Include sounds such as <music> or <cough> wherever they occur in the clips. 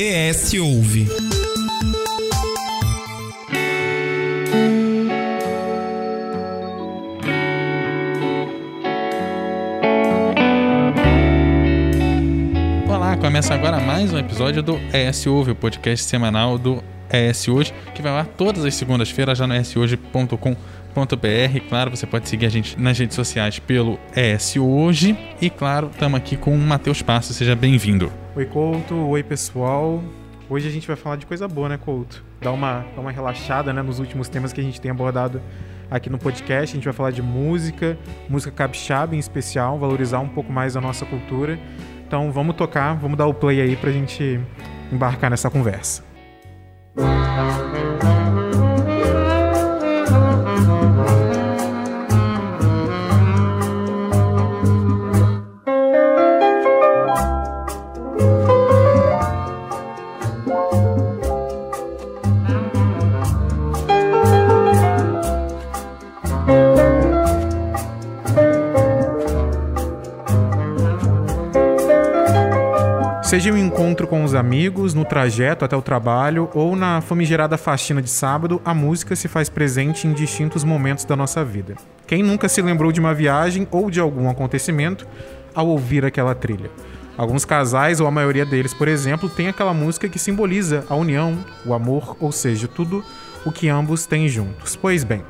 ES Ouve. Olá, começa agora mais um episódio do ES Ouve, o podcast semanal do ES Hoje, que vai lá todas as segundas-feiras já no eshoje.com.br. Claro, você pode seguir a gente nas redes sociais pelo ES Hoje. E claro, estamos aqui com o Matheus Passo, seja bem-vindo. Oi, Couto. Oi, pessoal. Hoje a gente vai falar de coisa boa, né, Couto? Dar uma, uma relaxada né, nos últimos temas que a gente tem abordado aqui no podcast. A gente vai falar de música, música capixaba em especial, valorizar um pouco mais a nossa cultura. Então vamos tocar, vamos dar o play aí pra gente embarcar nessa conversa. Seja encontro com os amigos, no trajeto até o trabalho ou na famigerada faxina de sábado, a música se faz presente em distintos momentos da nossa vida. Quem nunca se lembrou de uma viagem ou de algum acontecimento ao ouvir aquela trilha? Alguns casais, ou a maioria deles, por exemplo, tem aquela música que simboliza a união, o amor, ou seja, tudo o que ambos têm juntos. Pois bem, em,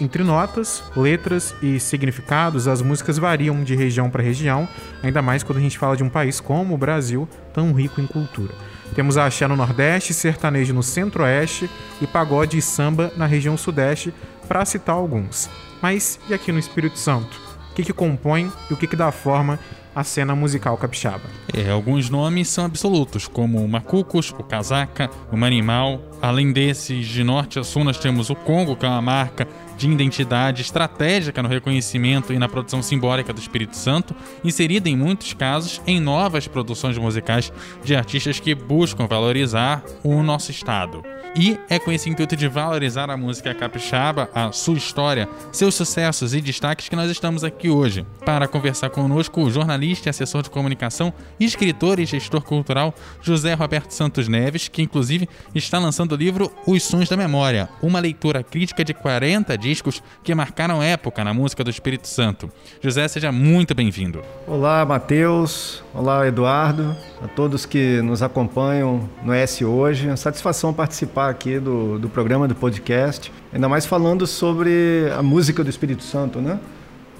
entre notas, letras e significados, as músicas variam de região para região, ainda mais quando a gente fala de um país como o Brasil, tão rico em cultura. Temos axé no Nordeste, sertanejo no Centro-Oeste e pagode e samba na região Sudeste, para citar alguns. Mas e aqui no Espírito Santo? O que, que compõe e o que, que dá forma a cena musical capixaba. É, alguns nomes são absolutos, como o Macucos, o Casaca, o Manimal. Além desses, de norte a sul, nós temos o Congo, que é uma marca de identidade estratégica no reconhecimento e na produção simbólica do Espírito Santo, inserida em muitos casos em novas produções musicais de artistas que buscam valorizar o nosso estado. E é com esse intuito de valorizar a música capixaba, a sua história, seus sucessos e destaques que nós estamos aqui hoje. Para conversar conosco, o jornalista e assessor de comunicação, escritor e gestor cultural José Roberto Santos Neves, que inclusive está lançando o livro Os Sons da Memória, uma leitura crítica de 40 discos que marcaram época na música do Espírito Santo. José, seja muito bem-vindo. Olá, Matheus. Olá, Eduardo. A todos que nos acompanham no S Hoje. É satisfação participar participar aqui do, do programa, do podcast, ainda mais falando sobre a música do Espírito Santo, né?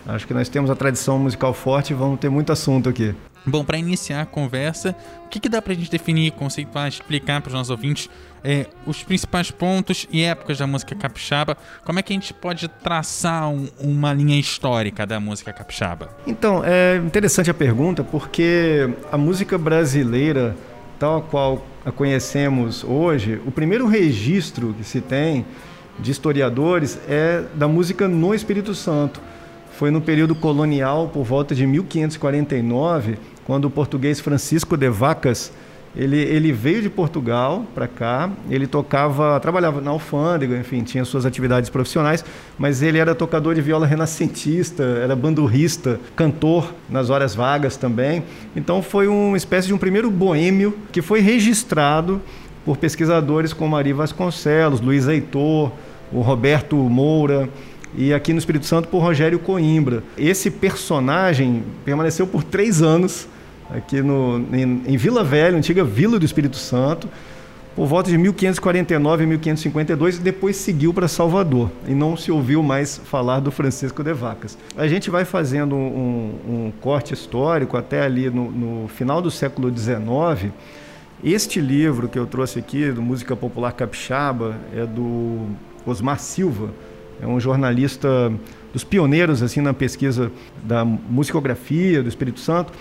Acho que nós temos a tradição musical forte e vamos ter muito assunto aqui. Bom, para iniciar a conversa, o que, que dá para a gente definir, conceituar, explicar para os nossos ouvintes é, os principais pontos e épocas da música capixaba? Como é que a gente pode traçar um, uma linha histórica da música capixaba? Então, é interessante a pergunta porque a música brasileira, tal qual a conhecemos hoje, o primeiro registro que se tem de historiadores é da música no Espírito Santo. Foi no período colonial, por volta de 1549, quando o português Francisco de Vacas ele, ele veio de Portugal para cá, ele tocava, trabalhava na alfândega, enfim, tinha suas atividades profissionais, mas ele era tocador de viola renascentista, era bandurrista, cantor nas horas vagas também. Então foi uma espécie de um primeiro boêmio que foi registrado por pesquisadores como Ari Vasconcelos, Luiz Heitor, o Roberto Moura, e aqui no Espírito Santo por Rogério Coimbra. Esse personagem permaneceu por três anos aqui no, em, em Vila Velha, antiga Vila do Espírito Santo, por volta de 1549 e 1552, e depois seguiu para Salvador, e não se ouviu mais falar do Francisco de Vacas. A gente vai fazendo um, um corte histórico até ali no, no, final do século XIX. Este livro que eu trouxe aqui, do Música Popular Capixaba, é do Osmar Silva, é um jornalista dos pioneiros assim na pesquisa da musicografia do Espírito Santo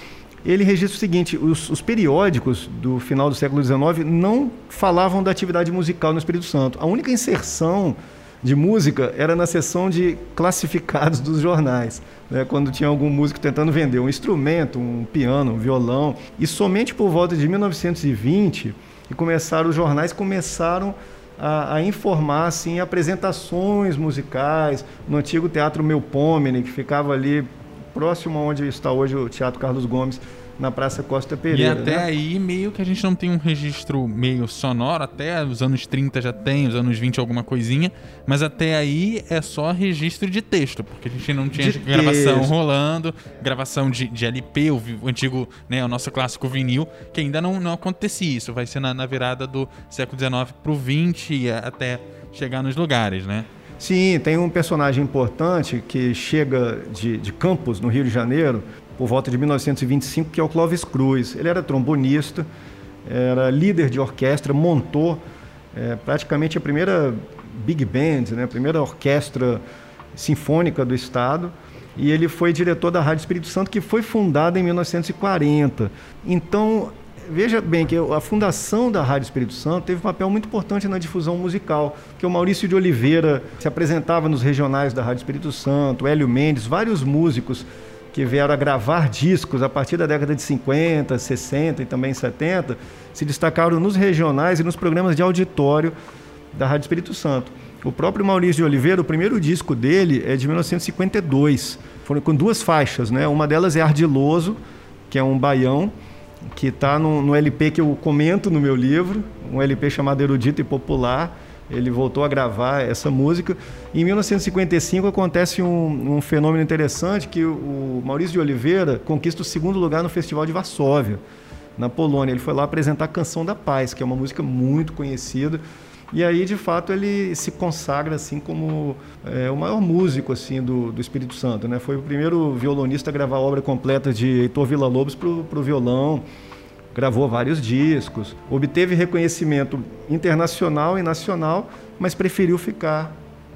ele registra o seguinte: os, os, periódicos do final do século XIX não falavam da atividade musical no Espírito Santo. A única inserção de música era na seção de classificados dos jornais, né, quando tinha algum músico tentando vender um instrumento, um piano, um violão. E somente por volta de 1920 que começaram os jornais começaram a, a, informar assim apresentações musicais no antigo Teatro Melpomene, que ficava ali próximo onde está hoje o Teatro Carlos Gomes, na Praça Costa Pereira. E até né? aí, meio que a gente não tem um registro meio sonoro, até os anos 30 já tem, os anos 20 alguma coisinha, mas até aí é só registro de texto, porque a gente não tinha De gravação texto. rolando, gravação de, de LP, o, o antigo, né, o nosso clássico vinil, que ainda não, não acontecia. Isso vai ser na, na virada do século XIX pro 20 e a- até chegar nos lugares, né? Sim, tem um personagem importante que chega de, de Campos, no Rio de Janeiro, por volta de 1925, que é o Clóvis Cruz. Ele era trombonista, era líder de orquestra, montou eh, praticamente a primeira big band, né, a primeira orquestra sinfônica do Estado. E ele foi diretor da Rádio Espírito Santo, que foi fundada em 1940. Então, veja bem que a fundação da Rádio Espírito Santo teve um papel muito importante na difusão musical, que o Maurício de Oliveira se apresentava nos regionais da Rádio Espírito Santo, Hélio Mendes, vários músicos que vieram a gravar discos a partir da década de 50, 60 e também 70, se destacaram nos regionais e nos programas de auditório da Rádio Espírito Santo. O próprio Maurício de Oliveira, o primeiro disco dele é de 1952. Foram com duas faixas, né? Uma delas é Ardiloso, que é um baião, que está no, no LP que eu comento no meu livro, um LP chamado Erudito e Popular. Ele voltou a gravar essa música. Em 1955 acontece um, um fenômeno interessante que o Maurício de Oliveira conquista o segundo lugar no Festival de Varsóvia, na Polônia. Ele foi lá apresentar a Canção da Paz, que é uma música muito conhecida. E aí, de fato, ele se consagra assim como é, o maior músico assim do, do Espírito Santo. Né? Foi o primeiro violonista a gravar a obra completa de Heitor Villa-Lobos para o violão. Gravou vários discos, obteve reconhecimento internacional e nacional, mas preferiu ficar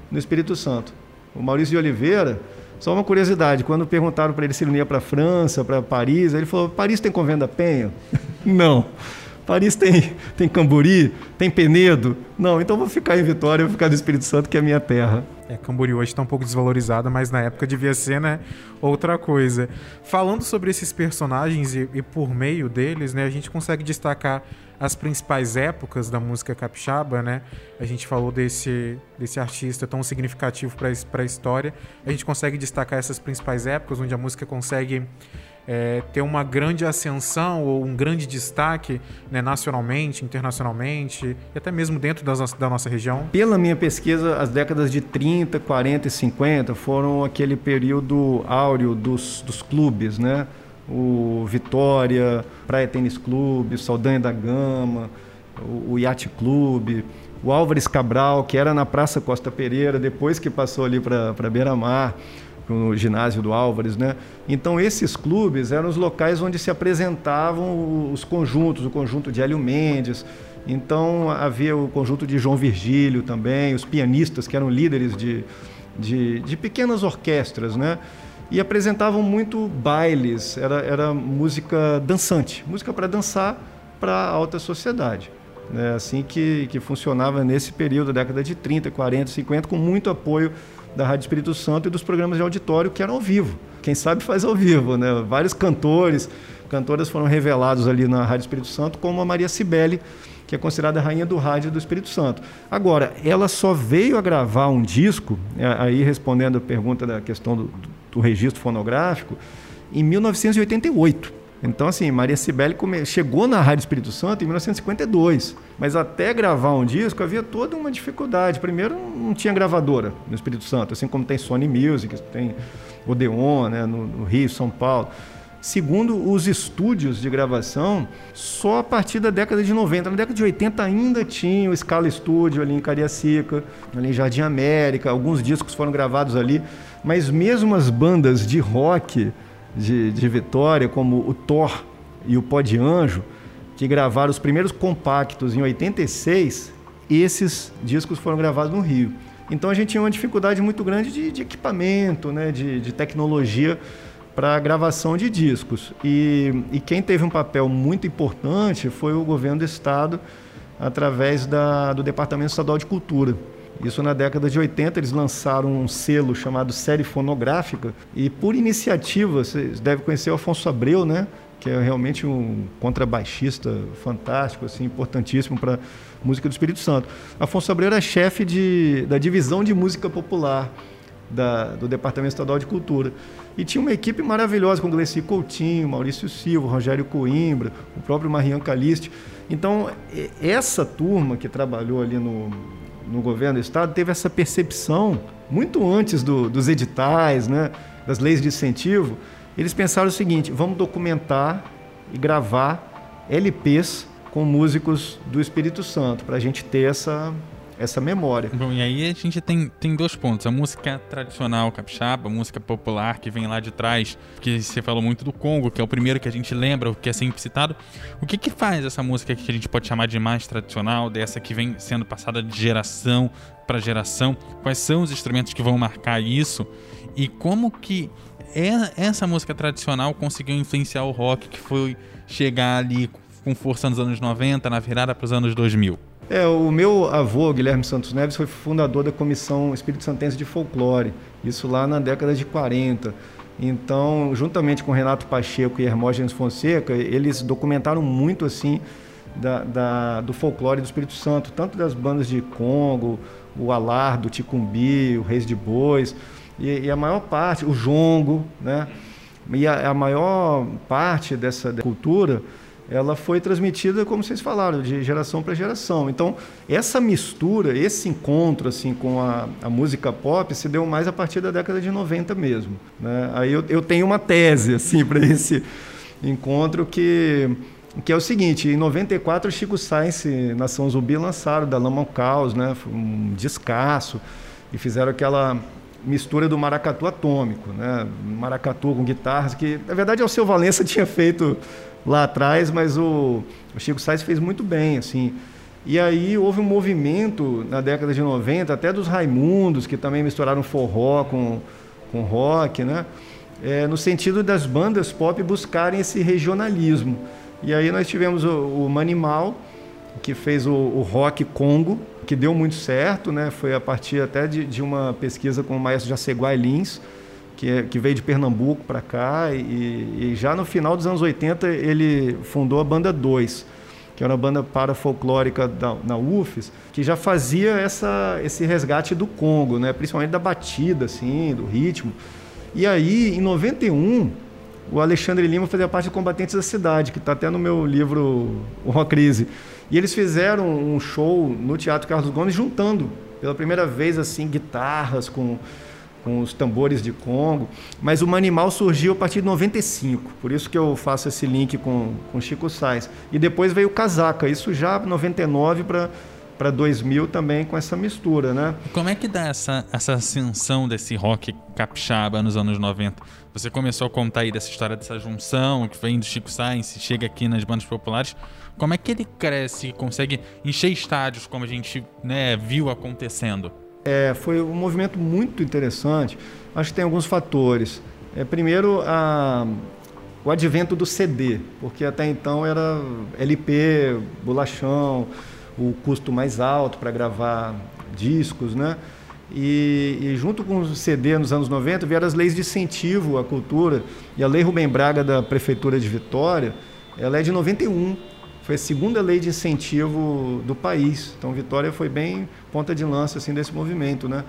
no Espírito Santo. O Maurício de Oliveira, só uma curiosidade, quando perguntaram para ele se ele ia para França, para Paris, ele falou: Paris tem convenda penha? <laughs> não. Paris tem, tem Camburi, tem Penedo. Não, então vou ficar em Vitória, vou ficar no Espírito Santo, que é a minha terra. É, Camboriú hoje está um pouco desvalorizada, mas na época devia ser, né, outra coisa. Falando sobre esses personagens e, e por meio deles, né, a gente consegue destacar as principais épocas da música capixaba, né? A gente falou desse, desse artista tão significativo para a história. A gente consegue destacar essas principais épocas onde a música consegue é, ter uma grande ascensão ou um grande destaque né, nacionalmente, internacionalmente e até mesmo dentro das, da nossa região? Pela minha pesquisa, as décadas de 30, 40 e 50 foram aquele período áureo dos, dos clubes, né? O Vitória, Praia Tênis Clube, Saldanha da Gama, o, o Yacht Clube, o Álvares Cabral, que era na Praça Costa Pereira, depois que passou ali para Beira-Mar no ginásio do Álvares, né? Então esses clubes eram os locais onde se apresentavam os conjuntos, o conjunto de Hélio Mendes. Então havia o conjunto de João Virgílio também, os pianistas que eram líderes de, de, de pequenas orquestras, né? E apresentavam muito bailes, era, era música dançante, música para dançar para a alta sociedade. É assim que, que funcionava nesse período, da década de 30, 40, 50, com muito apoio da Rádio Espírito Santo e dos programas de auditório que eram ao vivo. Quem sabe faz ao vivo, né? Vários cantores, cantoras foram revelados ali na Rádio Espírito Santo, como a Maria Cibele, que é considerada a rainha do rádio do Espírito Santo. Agora, ela só veio a gravar um disco, aí respondendo a pergunta da questão do, do registro fonográfico, em 1988. Então, assim, Maria Cibele chegou na Rádio Espírito Santo em 1952, mas até gravar um disco havia toda uma dificuldade. Primeiro, não tinha gravadora no Espírito Santo, assim como tem Sony Music, tem Odeon, né, no, no Rio, São Paulo. Segundo, os estúdios de gravação, só a partir da década de 90. Na década de 80 ainda tinha o Scala Studio ali em Cariacica, ali em Jardim América, alguns discos foram gravados ali, mas mesmo as bandas de rock de, de Vitória, como o Thor e o Pó de Anjo, que gravaram os primeiros compactos em 86, esses discos foram gravados no Rio. Então a gente tinha uma dificuldade muito grande de, de equipamento, né, de, de tecnologia para gravação de discos. E, e, quem teve um papel muito importante foi o governo do estado, através da, do Departamento Estadual de Cultura. Isso na década de 80, eles lançaram um selo chamado Série Fonográfica, e por iniciativa, vocês devem conhecer o Afonso Abreu, né? que é realmente um contrabaixista fantástico, assim, importantíssimo para música do Espírito Santo. Afonso Abreu era chefe de, da divisão de música popular da, do Departamento Estadual de Cultura. E tinha uma equipe maravilhosa com Gleci Coutinho, Maurício Silva, Rogério Coimbra, o próprio Marian Caliste. Então, essa turma que trabalhou ali no, no governo do Estado teve essa percepção muito antes do, dos editais, né, das leis de incentivo. Eles pensaram o seguinte: vamos documentar e gravar LPs com músicos do Espírito Santo, para a gente ter essa, essa memória. Bom, e aí a gente tem, tem dois pontos. A música tradicional capixaba, música popular que vem lá de trás, que você falou muito do Congo, que é o primeiro que a gente lembra, que é sempre citado. O que que faz essa música que a gente pode chamar de mais tradicional, dessa que vem sendo passada de geração para geração? Quais são os instrumentos que vão marcar isso? E como que essa música tradicional conseguiu influenciar o rock que foi chegar ali com força nos anos 90, na virada para os anos 2000? É, o meu avô, Guilherme Santos Neves, foi fundador da Comissão Espírito Santense de Folclore, isso lá na década de 40. Então, juntamente com Renato Pacheco e Hermógenes Fonseca, eles documentaram muito assim da, da, do folclore do Espírito Santo, tanto das bandas de Congo, o Alardo, o Ticumbi, o Reis de Bois, e, e, a maior parte, o Jongo, né? E a, a maior parte dessa cultura ela foi transmitida, como vocês falaram, de geração para geração. Então, essa mistura, esse encontro assim com a, a, música pop se deu mais a partir da década de 90 mesmo. Né? Aí eu, eu tenho uma tese assim para esse encontro que que é o seguinte, em 94 Chico Sainz e Nação Zumbi lançaram da Lama ao Caos, né? Foi um descasso e fizeram aquela mistura do maracatu atômico, né? Maracatu com guitarras que na verdade o seu Valença tinha feito lá atrás, mas o, o Chico Sainz fez muito bem, assim. E aí houve um movimento na década de 90, até dos Raimundos, que também misturaram forró com, com rock, né? É, no sentido das bandas pop buscarem esse regionalismo. E aí nós tivemos o, o Manimal, que fez o, o, rock Congo, que deu muito certo, né? Foi a partir até de, de uma pesquisa com o maestro Jaceguai Lins, que, é, que veio de Pernambuco para cá e, e, já no final dos anos 80 ele fundou a Banda 2, que era uma banda para folclórica da, na UFES, que já fazia essa, esse resgate do Congo, né? principalmente da batida, assim, do ritmo. E aí, em 91, o Alexandre Lima fazia parte do Combatentes da Cidade, que está até no meu livro Uma Crise. E eles fizeram um show no Teatro Carlos Gomes, juntando pela primeira vez assim guitarras com com os tambores de Congo, mas o Manimal surgiu a partir de 95, por isso que eu faço esse link com, com Chico Sainz. E depois veio o Casaca, isso já 99 para para 2000 também com essa mistura, né? Como é que dá essa, essa ascensão desse rock capixaba nos anos 90? Você começou a contar aí dessa história dessa junção que vem do Chico Sainz e chega aqui nas bandas populares. Como é que ele cresce e consegue encher estádios como a gente né, viu acontecendo? É, foi um movimento muito interessante. Acho que tem alguns fatores. É, primeiro, a, o advento do CD, porque até então era LP, bolachão, o custo mais alto para gravar discos, né? E, e, junto com o CD nos anos 90 vieram as leis de incentivo à cultura. E a Lei Rubem Braga da Prefeitura de Vitória, ela é de 91. Foi a segunda lei de incentivo do país. Então, Vitória foi bem ponta de lança assim desse movimento, né?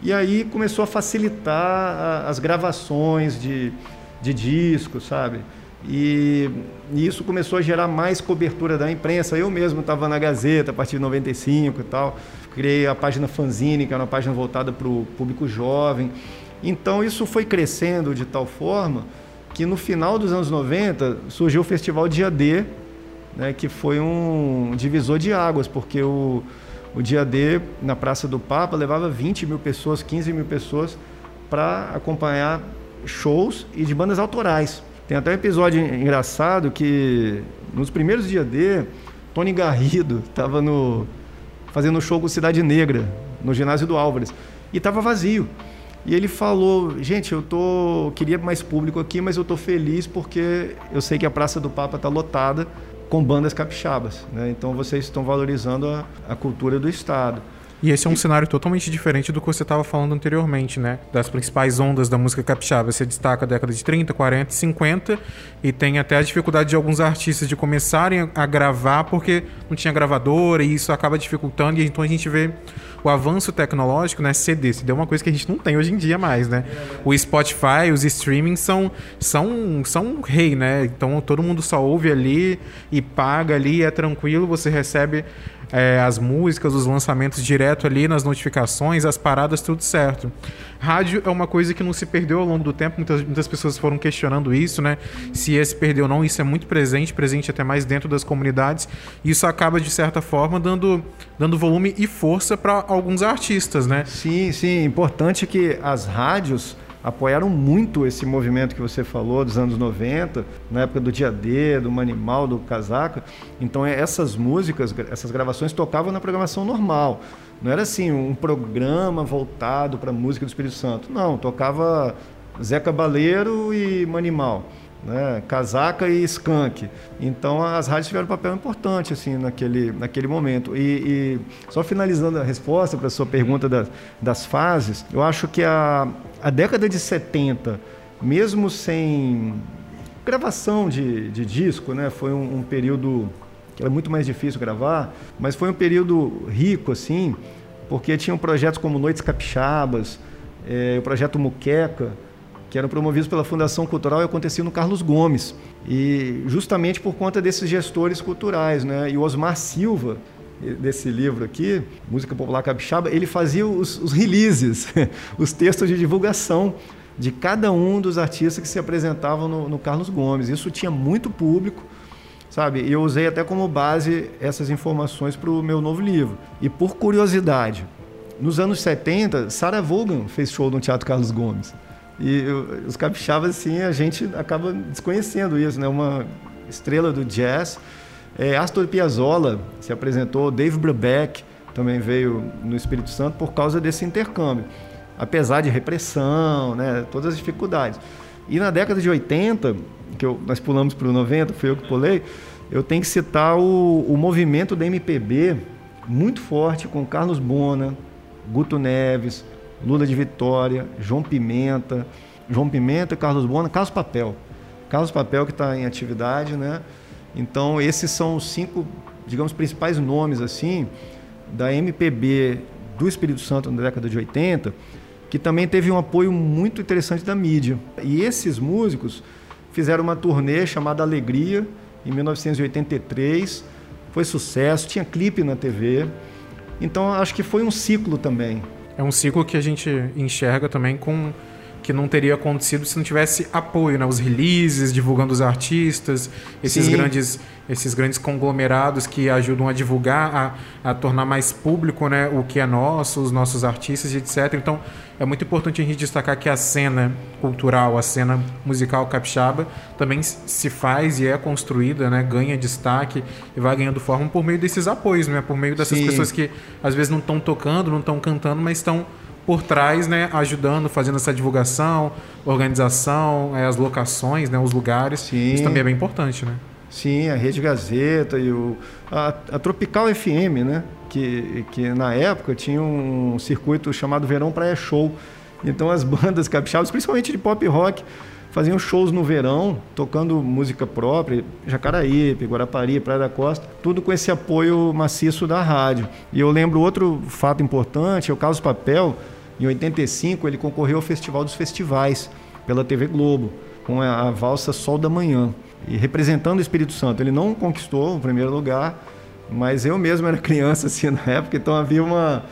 E aí começou a facilitar as gravações de, de discos, sabe? E, isso começou a gerar mais cobertura da imprensa. Eu mesmo estava na Gazeta a partir de 95 e tal. Criei a página Fanzine, que era uma página voltada para o público jovem. Então isso foi crescendo de tal forma que no final dos anos 90 surgiu o Festival Dia D, né, que foi um divisor de águas, porque o, o dia D na Praça do Papa levava 20 mil pessoas, 15 mil pessoas para acompanhar shows e de bandas autorais. Tem até um episódio engraçado que nos primeiros dias D, Tony Garrido estava no fazendo show com Cidade Negra no ginásio do Álvares e estava vazio. E ele falou: "Gente, eu tô queria mais público aqui, mas eu tô feliz porque eu sei que a Praça do Papa está lotada com bandas capixabas. Né? Então vocês estão valorizando a, a cultura do Estado. E esse é um cenário totalmente diferente do que você estava falando anteriormente, né? Das principais ondas da música capixaba. Você destaca a década de 30, 40, 50 e tem até a dificuldade de alguns artistas de começarem a gravar porque não tinha gravadora e isso acaba dificultando. E então a gente vê o avanço tecnológico, né? CD, CD é uma coisa que a gente não tem hoje em dia mais, né? O Spotify, os streamings são, são, são rei, né? Então todo mundo só ouve ali e paga ali, é tranquilo, você recebe é, as músicas, os lançamentos direto ali nas notificações, as paradas, tudo certo. Rádio é uma coisa que não se perdeu ao longo do tempo, muitas, muitas pessoas foram questionando isso, né? Se esse perdeu ou não, isso é muito presente, presente até mais dentro das comunidades. Isso acaba, de certa forma, dando, dando volume e força para alguns artistas, né? Sim, sim. Importante que as rádios apoiaram muito esse movimento que você falou dos anos 90, na época do Dia D, do Manimal, do Casaca. Então essas músicas, essas gravações tocavam na programação normal. Não era assim um programa voltado para a música do Espírito Santo. Não, tocava Zé Cabaleiro e Manimal né? casaca e skunk. Então as rádios tiveram um papel importante assim naquele, naquele momento. E, e só finalizando a resposta para a sua pergunta das, das fases, eu acho que a, a década de 70, mesmo sem gravação de, de disco, né? foi um, um período que era muito mais difícil gravar, mas foi um período rico assim, porque tinham projetos como Noites Capixabas, é, o projeto Muqueca, que eram promovidos pela Fundação Cultural e aconteciam no Carlos Gomes. E justamente por conta desses gestores culturais, né? E o Osmar Silva, desse livro aqui, Música Popular Capixaba, ele fazia os, os releases, <laughs> os textos de divulgação de cada um dos artistas que se apresentavam no, no Carlos Gomes. Isso tinha muito público, sabe? E eu usei até como base essas informações para o meu novo livro. E por curiosidade, nos anos 70, Sarah Vaughan fez show no Teatro Carlos Gomes. E os capixabas, assim, a gente acaba desconhecendo isso, né? Uma estrela do jazz. É, Astor Piazzolla se apresentou, Dave Brubeck também veio no Espírito Santo por causa desse intercâmbio. Apesar de repressão, né? Todas as dificuldades. E na década de 80, que eu, nós pulamos para o 90, foi eu que pulei, eu tenho que citar o, o movimento da MPB muito forte com Carlos Bona, Guto Neves, Lula de Vitória, João Pimenta, João Pimenta, Carlos Bona, Carlos Papel. Carlos Papel que está em atividade, né? Então esses são os cinco, digamos, principais nomes assim da MPB do Espírito Santo na década de 80, que também teve um apoio muito interessante da mídia. E esses músicos fizeram uma turnê chamada Alegria em 1983, foi sucesso, tinha clipe na TV. Então acho que foi um ciclo também. É um ciclo que a gente enxerga também com que não teria acontecido se não tivesse apoio, né? Os releases, divulgando os artistas, esses grandes esses grandes conglomerados que ajudam a divulgar, a, a tornar mais público, né, o que é nosso, os nossos artistas e etc. Então, é muito importante a gente destacar que a cena cultural, a cena musical capixaba também se faz e é construída, né, ganha destaque e vai ganhando forma por meio desses apoios, né, por meio dessas Sim. pessoas que às vezes não estão tocando, não estão cantando, mas estão por trás, né, ajudando, fazendo essa divulgação, organização, é, as locações, né, os lugares. Sim. Isso também é bem importante, né? Sim, a Rede Gazeta e o, a, a Tropical FM, né? Que, que na época tinha um circuito chamado Verão Praia Show. Então as <laughs> bandas capixabas, principalmente de pop rock, faziam shows no verão, tocando música própria, Jacaraípe, Guarapari, Praia da Costa, tudo com esse apoio maciço da rádio. E eu lembro outro fato importante, é o Carlos Papel, em 85, ele concorreu ao Festival dos Festivais pela TV Globo, com a, valsa Sol da Manhã. E representando o Espírito Santo. Ele não conquistou o primeiro lugar, mas eu mesmo era <laughs> criança assim na época, então havia uma.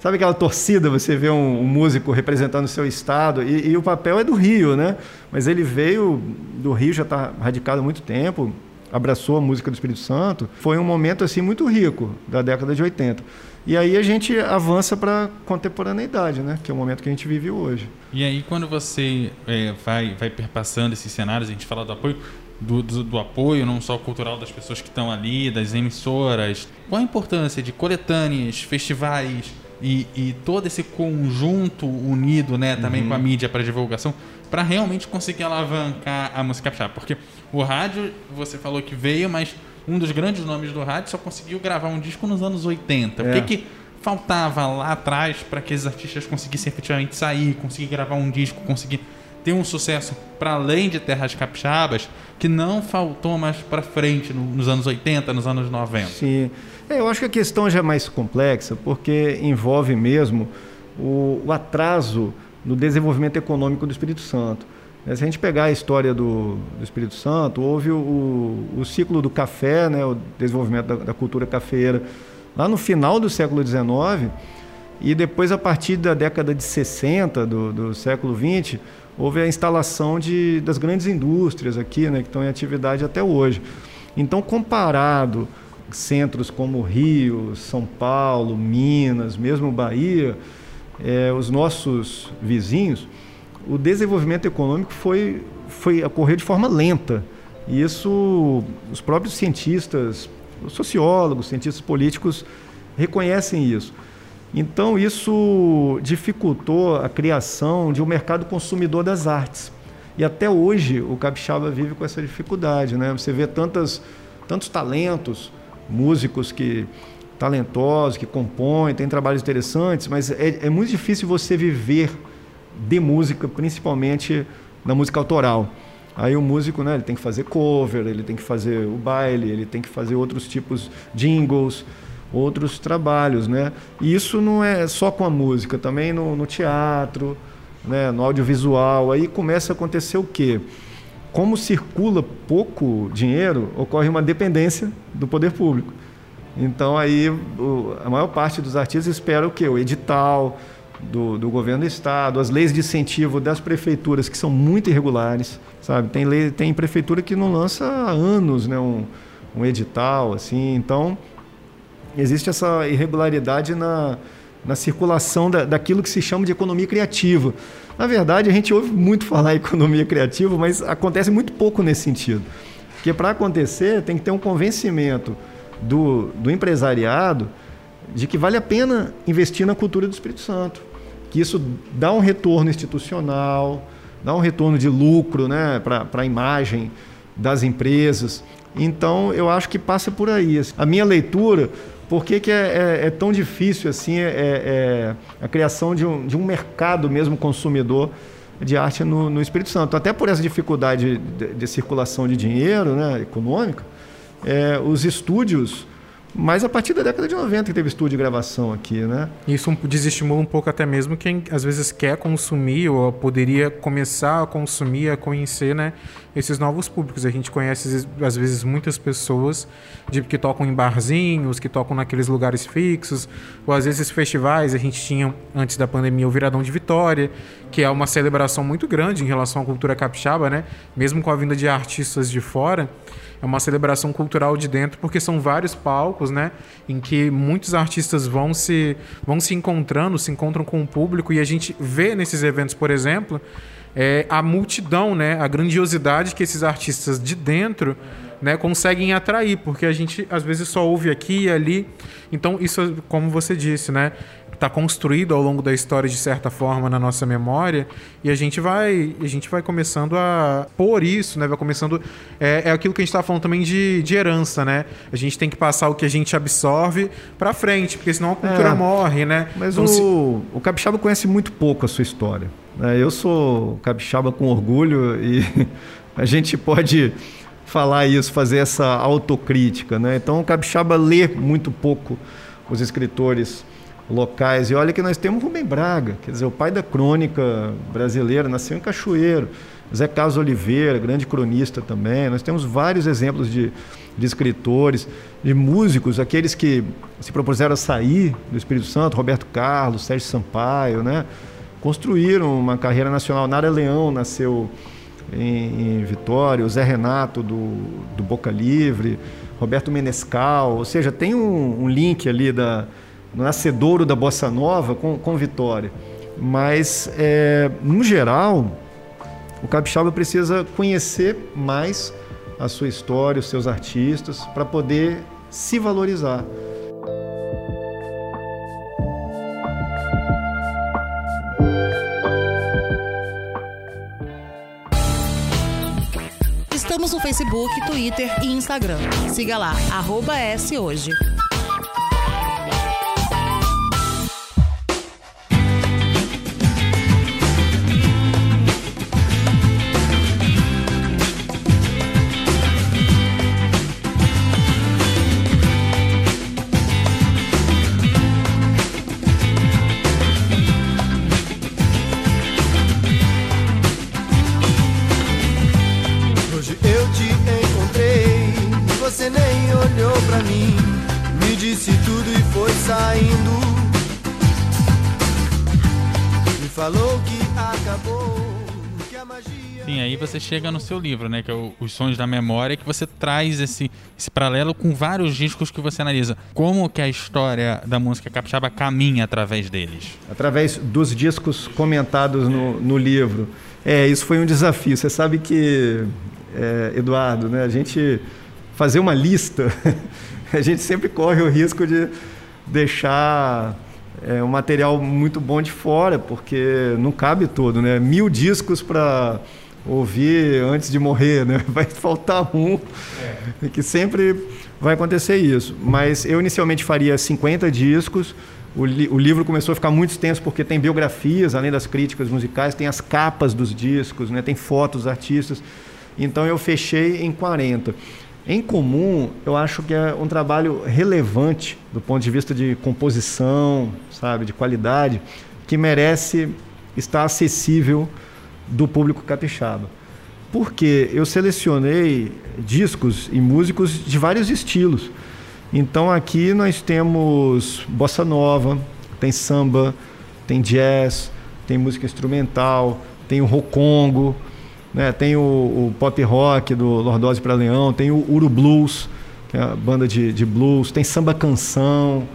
Sabe aquela torcida, você vê um, um músico representando o seu estado, e, e, o papel é do Rio, né? Mas ele veio do Rio, já está radicado há muito tempo, abraçou a música do Espírito Santo. Foi um momento assim muito rico da década de 80. E aí a gente avança para contemporaneidade, né? Que é o momento que a gente vive hoje. E aí quando você é, vai vai perpassando esses cenários, a gente fala do apoio do, do, do, apoio, não só cultural das pessoas que estão ali, das emissoras. Qual a importância de coletâneas, festivais e, e todo esse conjunto unido, né, também uhum. com a mídia para divulgação, para realmente conseguir alavancar a música capixaba? Porque o rádio, você falou que veio, mas um dos grandes nomes do rádio só conseguiu gravar um disco nos anos 80. É. O que, que faltava lá atrás para que esses artistas conseguissem efetivamente sair, conseguir gravar um disco, conseguir tem um sucesso para além de Terras Capixabas que não faltou mais para frente nos anos 80, nos anos 90. Sim. É, eu acho que a questão já é mais complexa porque envolve mesmo o, o atraso no desenvolvimento econômico do Espírito Santo. É, se a gente pegar a história do, do Espírito Santo, houve o, o, o, ciclo do café, né, o desenvolvimento da, da, cultura cafeira, lá no final do século XIX, e depois, a partir da década de 60 do, do século XX, houve a instalação de, das grandes indústrias aqui, né, que estão em atividade até hoje. Então, comparado centros como Rio, São Paulo, Minas, mesmo Bahia, é, os nossos vizinhos, o desenvolvimento econômico foi, foi ocorrer de forma lenta. E isso os próprios cientistas, os sociólogos, cientistas políticos reconhecem isso. Então isso dificultou a criação de um mercado consumidor das artes. E até hoje o capixaba vive com essa dificuldade, né? Você vê tantas, tantos talentos, músicos que talentosos, que compõem, têm trabalhos interessantes, mas é, é muito difícil você viver de música, principalmente na música autoral. Aí o músico, né, ele tem que fazer cover, ele tem que fazer o baile, ele tem que fazer outros tipos de jingles, outros trabalhos, né? E isso não é só com a música, também no, no teatro, né, no audiovisual. Aí começa a acontecer o quê? Como circula pouco dinheiro, ocorre uma dependência do poder público. Então aí o, a maior parte dos artistas espera o quê? O edital, do, do governo do estado, as leis de incentivo das prefeituras que são muito irregulares, sabe? Tem lei, tem prefeitura que não lança há anos, né, um, um edital assim. Então existe essa irregularidade na, na circulação da, daquilo que se chama de economia criativa. Na verdade, a gente ouve muito falar em economia criativa, mas acontece muito pouco nesse sentido. Porque para acontecer, tem que ter um convencimento do, do empresariado de que vale a pena investir na cultura do Espírito Santo que isso dá um retorno institucional, dá um retorno de lucro né, para a imagem das empresas. Então, eu acho que passa por aí. A minha leitura, por que, que é, é, é tão difícil assim é, é, a criação de um, de um mercado mesmo consumidor de arte no, no Espírito Santo? Até por essa dificuldade de, de circulação de dinheiro né, econômica, é, os estúdios mas a partir da década de 90 que teve estúdio de gravação aqui, né? Isso desestimula um pouco até mesmo quem às vezes quer consumir ou poderia começar a consumir, a conhecer, né? Esses novos públicos. A gente conhece às vezes muitas pessoas de, que tocam em barzinhos, que tocam naqueles lugares fixos, ou às vezes festivais. A gente tinha antes da pandemia o Viradão de Vitória, que é uma celebração muito grande em relação à cultura capixaba, né? Mesmo com a vinda de artistas de fora é uma celebração cultural de dentro, porque são vários palcos, né? Em que muitos artistas vão se, vão se encontrando, se encontram com o público, e a gente vê nesses eventos, por exemplo, é, a multidão, né? A grandiosidade que esses artistas de dentro né, conseguem atrair, porque a gente às vezes só ouve aqui e ali. Então, isso, como você disse, né? Está construído ao longo da história de certa forma na nossa memória e a gente vai a gente vai começando a pôr isso, né? Vai começando é, é aquilo que a gente está falando também de, de herança, né? A gente tem que passar o que a gente absorve para frente, porque senão a cultura é, morre, né? Mas então, o, se... o capixaba conhece muito pouco a sua história. Né? Eu sou capixaba com orgulho e <laughs> a gente pode falar isso, fazer essa autocrítica, né? Então o capixaba lê muito pouco os escritores locais. E olha que nós temos Rubem Braga, quer dizer, o pai da crônica brasileira, nasceu em Cachoeiro. Zé Carlos Oliveira, grande cronista também. Nós temos vários exemplos de, de escritores, de músicos, aqueles que se propuseram a sair do Espírito Santo, Roberto Carlos, Sérgio Sampaio, né? Construíram uma carreira nacional. Nara Leão nasceu em, em Vitória, o Zé Renato do, do Boca Livre, Roberto Menescal, ou seja, tem um, um link ali da, no nascedouro da bossa nova com, com Vitória. Mas, é, no geral, o capixaba precisa conhecer mais a sua história, os seus artistas, para poder se valorizar. Estamos no Facebook, Twitter e Instagram. Siga lá, arroba S hoje. Pra mim, me disse tudo e foi saindo. Me falou que acabou, que a magia. Sim, aí você chega no seu livro, né? Que é o, Os Sonhos da Memória, que você traz esse, esse paralelo com vários discos que você analisa. Como que a história da música capixaba caminha através deles? Através dos discos comentados no, no livro. É, isso foi um desafio. Você sabe que, é, Eduardo, né? A gente fazer uma lista, <laughs> a gente sempre corre o risco de deixar é, um material muito bom de fora, porque não cabe todo, né? Mil discos para ouvir antes de morrer, né? <laughs> Vai faltar um, é. que sempre vai acontecer isso. Mas eu inicialmente faria 50 discos. O, li o, livro começou a ficar muito extenso porque tem biografias, além das críticas musicais, tem as capas dos discos, né? tem fotos dos artistas. Então eu fechei em 40. Em comum, eu acho que é um trabalho relevante do ponto de vista de composição, sabe, de qualidade, que merece estar acessível do público capixaba. Porque eu selecionei discos e músicos de vários estilos. Então aqui nós temos bossa nova, tem samba, tem jazz, tem música instrumental, tem o rocongo, né? tem o, o pop rock do Lordose para Leão, tem o Uru Blues, que é a banda de, de blues, tem samba canção,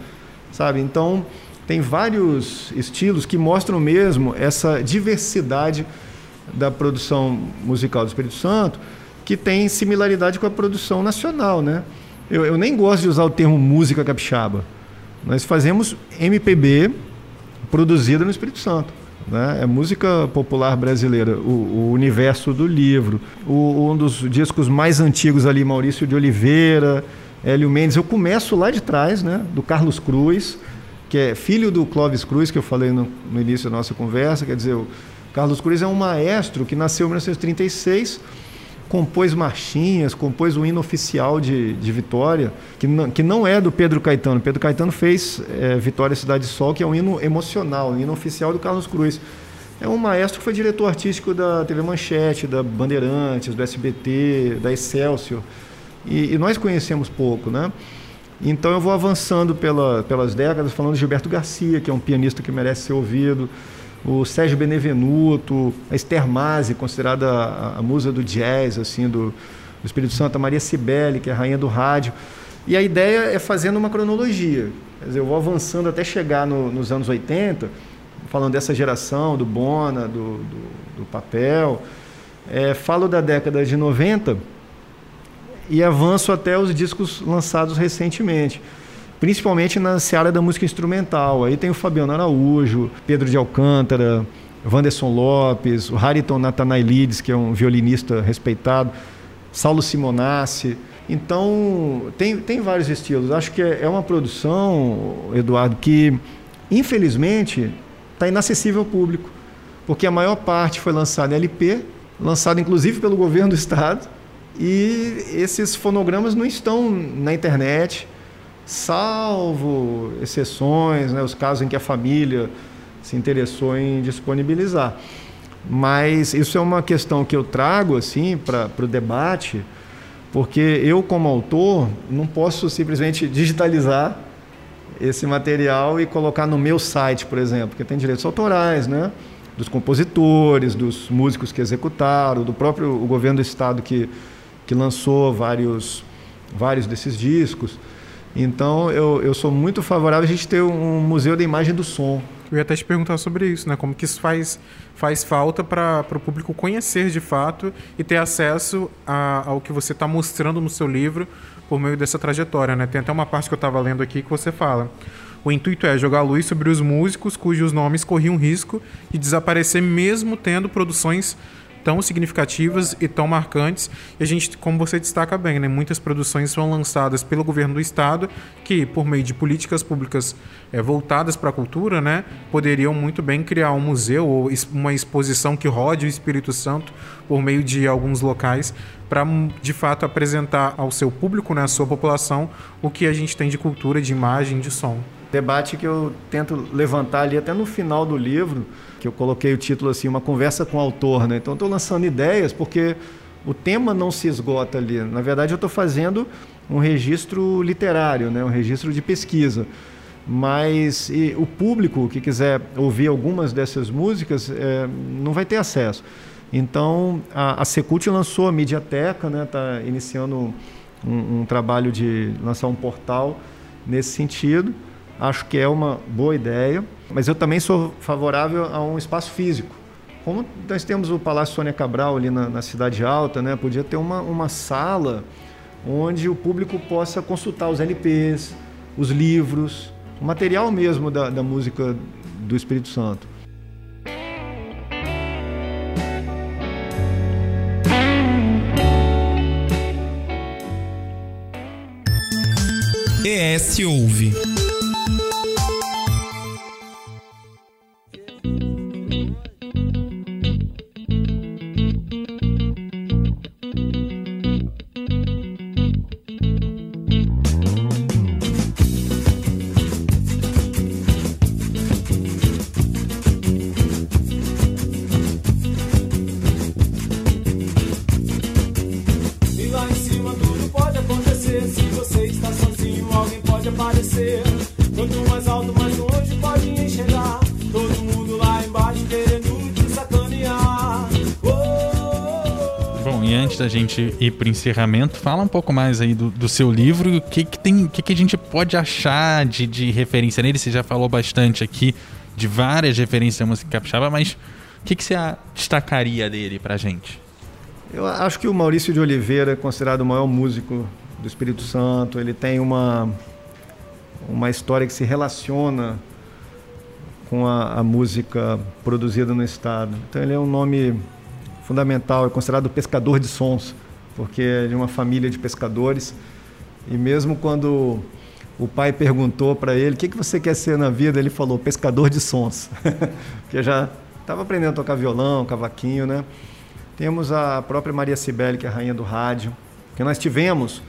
sabe? Então tem vários estilos que mostram mesmo essa diversidade da produção musical do Espírito Santo, que tem similaridade com a produção nacional, né? Eu, eu nem gosto de usar o termo música capixaba. Nós fazemos MPB produzida no Espírito Santo. Né? É música popular brasileira, o, o universo do livro. O, um dos discos mais antigos ali, Maurício de Oliveira, Hélio Mendes. Eu começo lá de trás, né? do Carlos Cruz, que é filho do Clóvis Cruz, que eu falei no, no início da nossa conversa. Quer dizer, Carlos Cruz é um maestro que nasceu em 1936, compôs marchinhas, compôs o hino oficial de, de Vitória, que não, que não é do Pedro Caetano. Pedro Caetano fez é, Vitória Cidade de Sol, que é um hino emocional, o hino oficial do Carlos Cruz. É um maestro que foi diretor artístico da TV Manchete, da Bandeirantes, do SBT, da Excelsior. E, e nós conhecemos pouco, né? Então eu vou avançando pela, pelas décadas, falando de Gilberto Garcia, que é um pianista que merece ser ouvido o Sérgio Benevenuto, a Esther Masi, considerada a, a, musa do jazz, assim, do, do Espírito Santo, a Maria Cibele, que é a rainha do rádio. E a ideia é fazendo uma cronologia. Quer dizer, eu vou avançando até chegar no, nos anos 80, falando dessa geração, do Bona, do, do, do papel. É, falo da década de 90 e avanço até os discos lançados recentemente principalmente na seara da música instrumental. Aí tem o Fabiano Araújo, Pedro de Alcântara, Wanderson Lopes, o Hariton Natanailides, que é um violinista respeitado, Saulo Simonassi. Então, tem, tem vários estilos. Acho que é, é uma produção, Eduardo, que infelizmente está inacessível ao público, porque a maior parte foi lançada em LP, lançado inclusive pelo governo do <laughs> estado, e esses fonogramas não estão na internet salvo exceções, né, os casos em que a família se interessou em disponibilizar. Mas isso é uma questão que eu trago assim para o debate, porque eu, como autor, não posso simplesmente digitalizar esse material e colocar no meu site, por exemplo, porque tem direitos autorais, né? dos compositores, dos músicos que executaram, do próprio o governo do estado que, que lançou vários, vários desses discos. Então, eu, eu sou muito favorável a gente ter um museu da imagem do som. Eu ia até te perguntar sobre isso, né? Como que isso faz, faz falta para o público conhecer de fato e ter acesso a, ao que você está mostrando no seu livro por meio dessa trajetória, né? Tem até uma parte que eu estava lendo aqui que você fala. O intuito é jogar luz sobre os músicos cujos nomes corriam risco de desaparecer mesmo tendo produções tão significativas e tão marcantes. E a gente, como você destaca bem, né, muitas produções são lançadas pelo governo do estado que, por meio de políticas públicas é, voltadas para a cultura, né, poderiam muito bem criar um museu ou uma exposição que rode o Espírito Santo por meio de alguns locais para de fato apresentar ao seu público, né, à sua população, o que a gente tem de cultura, de imagem, de som debate que eu tento levantar ali até no final do livro, que eu coloquei o título assim, uma conversa com o autor, né? Então estou lançando ideias porque o tema não se esgota ali. Na verdade, eu estou fazendo um registro literário, né? um registro de pesquisa. Mas o público que quiser ouvir algumas dessas músicas é, não vai ter acesso. Então a, a Secult lançou a Mediateca, né? Tá iniciando um, um trabalho de lançar um portal nesse sentido. Acho que é uma boa ideia, mas eu também sou favorável a um espaço físico. Como nós temos o Palácio Sônia Cabral ali na, na Cidade Alta, né? podia ter uma, uma sala onde o público possa consultar os LPs, os livros, o material mesmo da, da música do Espírito Santo. ES Ouve. Gente ir para encerramento, fala um pouco mais aí do, do seu livro o que, que tem, que, que a gente pode achar de, de referência nele. Você já falou bastante aqui de várias referências à música capixaba, mas o que, que você destacaria dele para gente? Eu acho que o Maurício de Oliveira é considerado o maior músico do Espírito Santo. Ele tem uma, uma história que se relaciona com a, a música produzida no Estado. Então ele é um nome fundamental, é considerado pescador de sons, porque é de uma família de pescadores. E mesmo quando o pai perguntou para ele o que, que você quer ser na vida, ele falou pescador de sons, <laughs> porque já estava aprendendo a tocar violão, cavaquinho, né? Temos a própria Maria Cibele, que é a rainha do rádio, que nós tivemos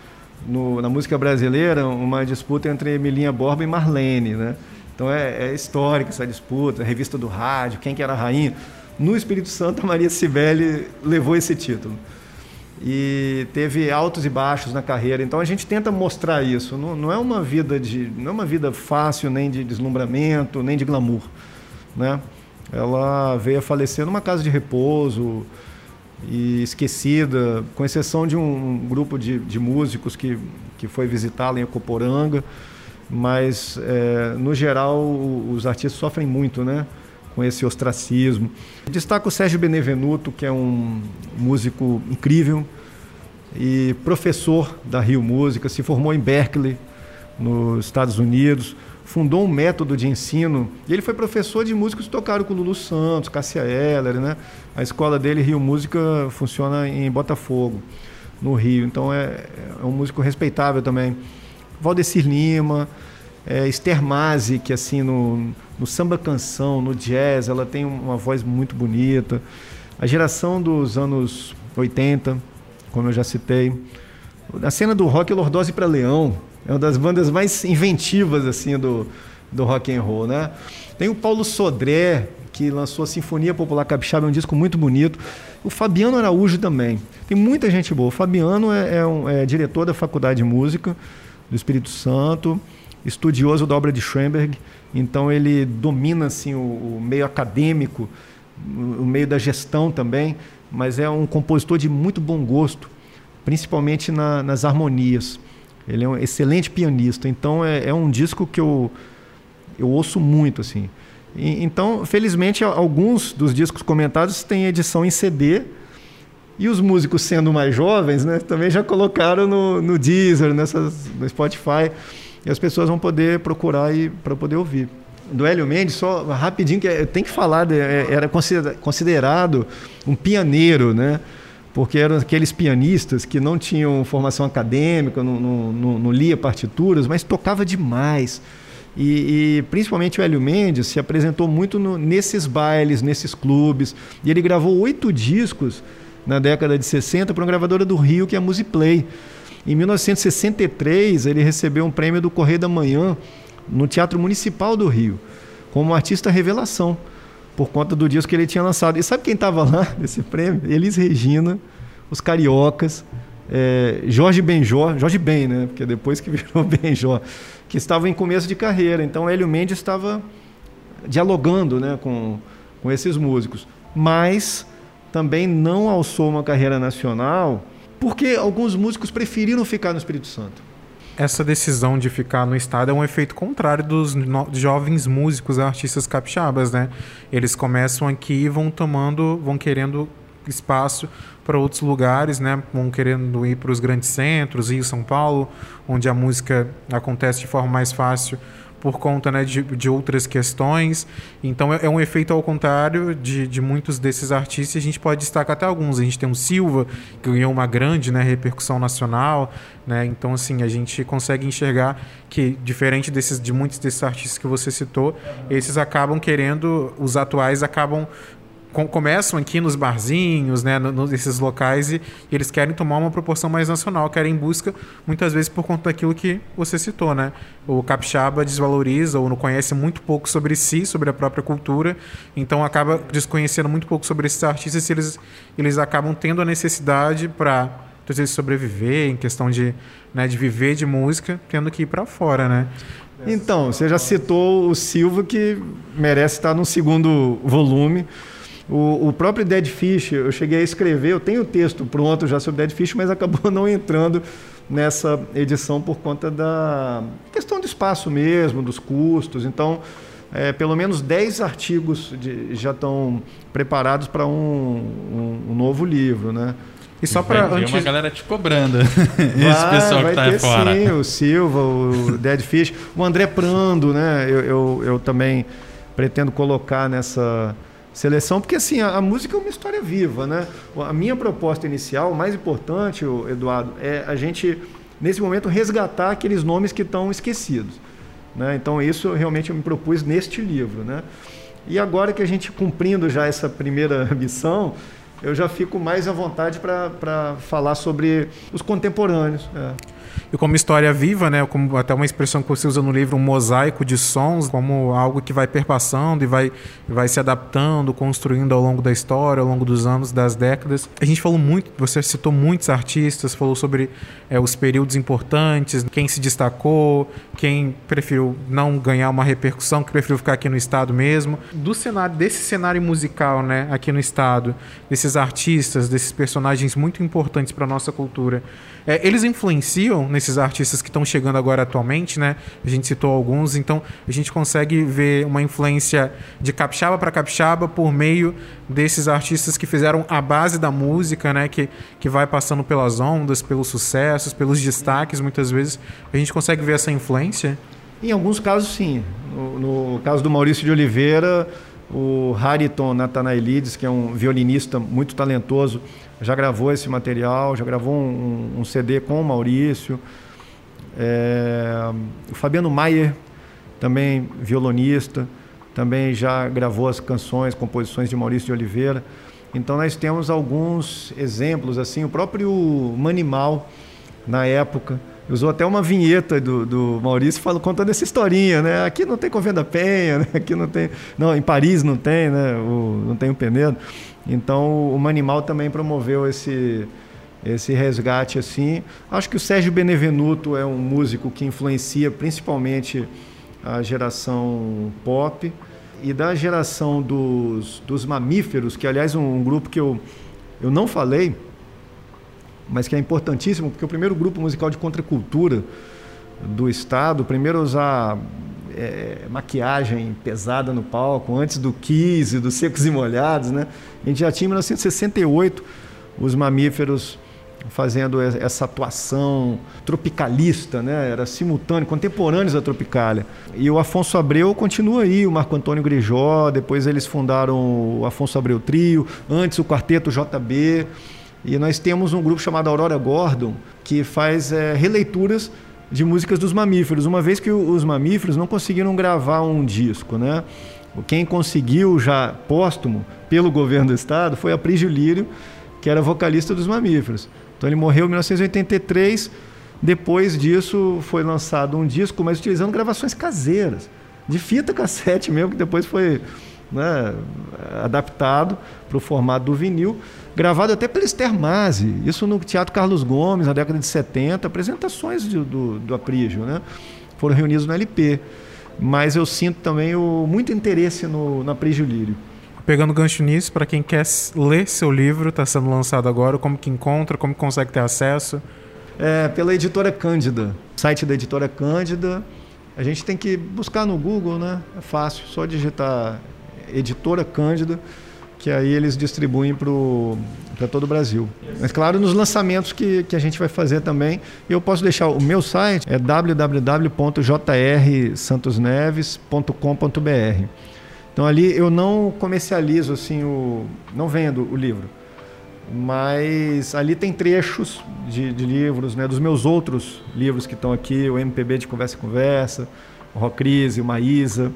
no, na música brasileira uma disputa entre Emilinha Borba e Marlene, né? Então é, é histórica essa disputa, revista do rádio, quem que era a rainha. No Espírito Santo, a Maria Cibele levou esse título. E teve altos e baixos na carreira. Então a gente tenta mostrar isso. Não, não é uma vida de, não é uma vida fácil nem de deslumbramento, nem de glamour, né? Ela veio a falecer numa casa de repouso e esquecida, com exceção de um grupo de, de músicos que, que foi visitá-la em Acoporanga. Mas, é, no geral, os artistas sofrem muito, né? Com esse ostracismo. Destaco o Sérgio Benevenuto, que é um músico incrível e professor da Rio Música, se formou em Berkeley, nos Estados Unidos, fundou um método de ensino e ele foi professor de músicos que tocaram com Lulu Santos, Cássia Eller, né? A escola dele, Rio Música, funciona em Botafogo, no Rio. Então é, é um músico respeitável também. Valdecir Lima, é, Esther Mazi, que assim no, no samba canção, no jazz, ela tem uma voz muito bonita. A geração dos anos 80, como eu já citei, a cena do rock Lordose para Leão é uma das bandas mais inventivas assim do, do rock and roll, né? Tem o Paulo Sodré que lançou a Sinfonia Popular Capixaba, é um disco muito bonito. O Fabiano Araújo também. Tem muita gente boa. O Fabiano é, é, um, é diretor da Faculdade de Música do Espírito Santo estudioso da obra de Schoenberg, então ele domina assim o, o meio acadêmico, o meio da gestão também, mas é um compositor de muito bom gosto, principalmente na, nas harmonias. Ele é um excelente pianista, então é, é um disco que eu, eu ouço muito assim. E, então, felizmente, alguns dos discos comentados têm edição em CD e os músicos sendo mais jovens, né, também já colocaram no, no Deezer, nessas, no Spotify e as pessoas vão poder procurar e para poder ouvir. Do Hélio Mendes, só rapidinho, que é, tem que falar, de, é, era considerado um pianeiro, né? porque eram aqueles pianistas que não tinham formação acadêmica, não, não, não, não lia partituras, mas tocava demais. E, e, principalmente o Hélio Mendes se apresentou muito no, nesses bailes, nesses clubes. E ele gravou oito discos na década de 60 para uma gravadora do Rio, que é a Musiplay. Em 1963, ele recebeu um prêmio do Correio da Manhã no Teatro Municipal do Rio, como artista revelação, por conta do disco que ele tinha lançado. E sabe quem estava lá <laughs> nesse prêmio? Elis Regina, os Cariocas é, Jorge Benjó, Jorge Ben, né? Porque depois que <laughs> virou Benjó, que estava em começo de carreira. Então Hélio Mendes estava dialogando né, com, com esses músicos. Mas também não alçou uma carreira nacional, porque alguns músicos preferiram ficar no Espírito Santo. Essa decisão de ficar no estado é um efeito contrário dos jovens músicos, artistas capixabas, né? Eles começam aqui e vão tomando, vão querendo espaço para outros lugares, né? Vão querendo ir para os grandes centros, Rio, São Paulo, onde a música acontece de forma mais fácil por conta né, de, de outras questões. Então é, é um efeito ao contrário de, de muitos desses artistas. A gente pode destacar até alguns. A gente tem o Silva, que ganhou uma grande né, repercussão nacional. Né? Então, assim, a gente consegue enxergar que, diferente desses, de muitos desses artistas que você citou, esses acabam querendo, os atuais acabam com- começam aqui nos barzinhos, né, no- nesses locais e, e eles querem tomar uma proporção mais nacional, querem em busca muitas vezes por conta daquilo que você citou, né? O capixaba desvaloriza ou não conhece muito pouco sobre si, sobre a própria cultura, então acaba desconhecendo muito pouco sobre esses artistas e eles eles acabam tendo a necessidade para às vezes sobreviver em questão de, né, de viver de música, tendo que ir para fora, né? Então, você já citou o Silva, que merece estar no segundo volume. O, o próprio Dead Fish, eu cheguei a escrever, eu tenho o texto pronto já sobre Dead Fish, mas acabou <laughs> não entrando nessa edição por conta da questão do espaço mesmo, dos custos. Então, é, pelo menos 10 artigos de- já estão preparados para um, um- um novo livro, né? E só para antes uma galera te cobrando. <laughs> Esse Vai, pessoal vai que tá ter fora. sim, o Silva, o Dead Fish, o André Prando, né? Eu, eu, eu também pretendo colocar nessa seleção, porque assim, a, a música é uma história viva, né? A minha proposta inicial, mais importante, Eduardo, é a gente, nesse momento, resgatar aqueles nomes que estão esquecidos. Né? Então, isso realmente eu me propus neste livro, né? E agora que a gente cumprindo já essa primeira <laughs> missão, eu já fico mais à vontade para falar sobre os contemporâneos. né? E como história viva, né, como até uma expressão que você usa no livro, um mosaico de sons, como algo que vai perpassando e vai, vai se adaptando, construindo ao longo da história, ao longo dos anos, das décadas. A gente falou muito, você citou muitos artistas, falou sobre é, os períodos importantes, quem se destacou, quem preferiu não ganhar uma repercussão, que preferiu ficar aqui no estado mesmo. Do cenário, desse cenário musical, né, aqui no estado, desses artistas, desses personagens muito importantes para nossa cultura, é, eles influenciam nesses artistas que estão chegando agora atualmente, né? A gente citou alguns, então a gente consegue ver uma influência de capixaba para capixaba por meio desses artistas que fizeram a base da música, né? Que, que vai passando pelas ondas, pelos sucessos, pelos destaques, muitas vezes. A gente consegue ver essa influência. Em alguns casos, sim. No, no caso do Maurício de Oliveira, o Hariton Nathanaelides, que é um violinista muito talentoso, já gravou esse material, já gravou um, um CD com o Maurício. É, o Fabiano Maier, também violonista, também já gravou as canções, composições de Maurício de Oliveira. Então nós temos alguns exemplos assim, o próprio Manimal na época usou até uma vinheta do, do Maurício falando contando essa historinha, né? Aqui não tem Convento da Penha, né? aqui não tem, não, em Paris não tem, né? O, não tem o Penedo. Então o Manimal também promoveu esse esse resgate assim. Acho que o Sérgio Benevenuto é um músico que influencia principalmente a geração pop e da geração dos, dos mamíferos, que aliás um, um grupo que eu, eu não falei, mas que é importantíssimo, porque o primeiro grupo musical de contracultura do Estado, primeiro usar é, maquiagem pesada no palco, antes do Kiss e dos Secos e Molhados, né? A gente já tinha em 1968 os mamíferos fazendo essa atuação tropicalista, né? Era simultâneo, contemporâneos da Tropicália. E o Afonso Abreu continua aí, o Marco Antônio Grijó, depois eles fundaram o Afonso Abreu Trio, antes o Quarteto JB. E nós temos um grupo chamado Aurora Gordon, que faz é, releituras de músicas dos mamíferos, uma vez que os mamíferos não conseguiram gravar um disco, né? Quem conseguiu já póstumo pelo governo do estado foi a Prígio Lírio, que era vocalista dos mamíferos. Então ele morreu em 1983. Depois disso foi lançado um disco, mas utilizando gravações caseiras, de fita cassete mesmo, que depois foi né, adaptado para o formato do vinil, gravado até pelo Esther Mazzi, isso no Teatro Carlos Gomes, na década de 70, apresentações do, do, do Aprígio, né? foram reunidos no LP. Mas eu sinto também o, muito interesse no, no Aprígio Lírio. Pegando gancho nisso, para quem quer ler seu livro, está sendo lançado agora, como que encontra, como que consegue ter acesso? É, pela editora Cândida, site da editora Cândida. A gente tem que buscar no Google, né? É fácil, só digitar editora Cândida, que aí eles distribuem para todo o Brasil. Mas claro, nos lançamentos que, que a gente vai fazer também, eu posso deixar o meu site, é www.jrsantosneves.com.br. Então ali eu não comercializo assim o, não vendo o livro, mas ali tem trechos de, de livros, né, dos meus outros livros que estão aqui, o MPB de Conversa e Conversa, o Rock Crise, o Maísa,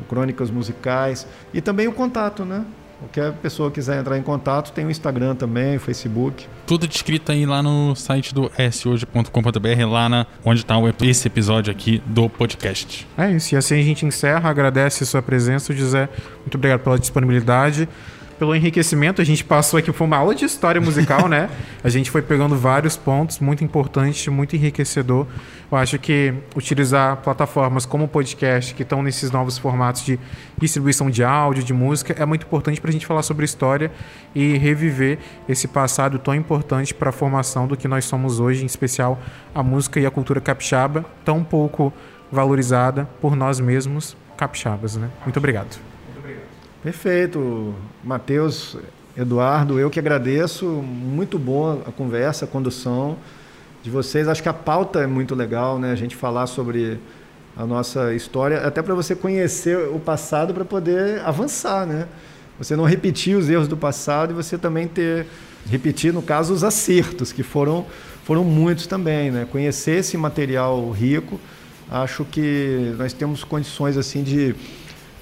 o Crônicas Musicais e também o contato, né? Qualquer pessoa quiser entrar em contato, tem o Instagram também, o Facebook. Tudo descrito aí lá no site do shoje.com.br, lá na, onde está esse episódio aqui do podcast. É isso, e assim a gente encerra, agradece a sua presença, José. Muito obrigado pela disponibilidade pelo enriquecimento. A gente passou aqui, foi uma aula de história musical, né? <laughs> A gente foi pegando vários pontos, muito importante, muito enriquecedor. Eu acho que utilizar plataformas como o podcast, que estão nesses novos formatos de distribuição de áudio, de música, é muito importante para a gente falar sobre história e reviver esse passado tão importante para a formação do que nós somos hoje, em especial a música e a cultura capixaba, tão pouco valorizada por nós mesmos capixabas, né? Muito obrigado. Perfeito, Matheus, Eduardo, eu que agradeço. Muito boa a conversa, a condução de vocês. Acho que a pauta é muito legal, né? A gente falar sobre a nossa história, até para você conhecer o passado para poder avançar, né? Você não repetir os erros do passado e você também ter repetir no caso os acertos que foram foram muitos também, né? Conhecer esse material rico, acho que nós temos condições assim de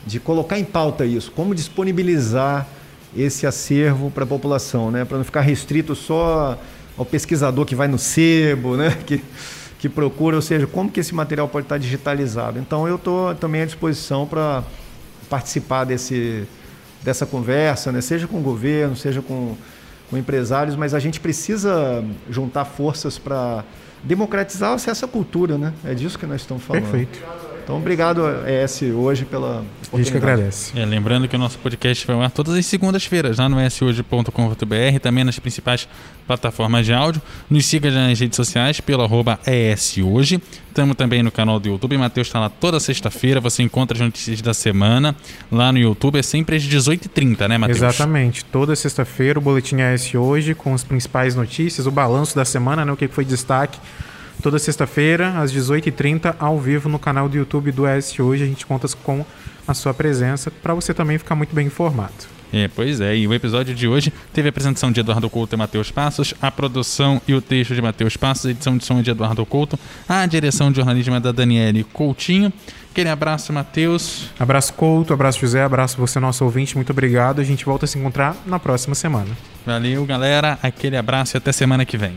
de colocar em pauta isso, como disponibilizar esse acervo para a população, né? para não ficar restrito só ao pesquisador que vai no sebo, né? <laughs> que, que procura, ou seja, como que esse material pode estar digitalizado. Então eu estou também à disposição para participar desse, dessa conversa, né? seja com o governo, seja com, com empresários, mas a gente precisa juntar forças para democratizar o acesso à cultura, né? É disso que nós estamos falando. Perfeito. Então, obrigado, ES, hoje pela A gente que agradece. É, lembrando que o nosso podcast vai ao ar todas as segundas-feiras, lá no eshoje.com.br, também nas principais plataformas de áudio. Nos siga nas redes sociais pelo arroba ESHoje. Estamos também no canal do YouTube. Matheus está lá toda sexta-feira. Você encontra as notícias da semana lá no YouTube. É sempre às 18h30, né, Matheus? Exatamente. Toda sexta-feira o Boletim AS Hoje com as principais notícias, o balanço da semana, né, o que foi destaque Toda sexta-feira, às 18h30, ao vivo no canal do YouTube do ES Hoje. A gente conta com a sua presença para você também ficar muito bem informado. É, pois é, e o episódio de hoje teve a apresentação de Eduardo Couto e Matheus Passos, a produção e o texto de Matheus Passos, a edição de som de Eduardo Couto, a direção de jornalismo é da Daniele Coutinho. Aquele abraço, Matheus. Abraço, Couto, abraço, José, abraço você, nosso ouvinte, muito obrigado. A gente volta a se encontrar na próxima semana. Valeu, galera, aquele abraço e até semana que vem.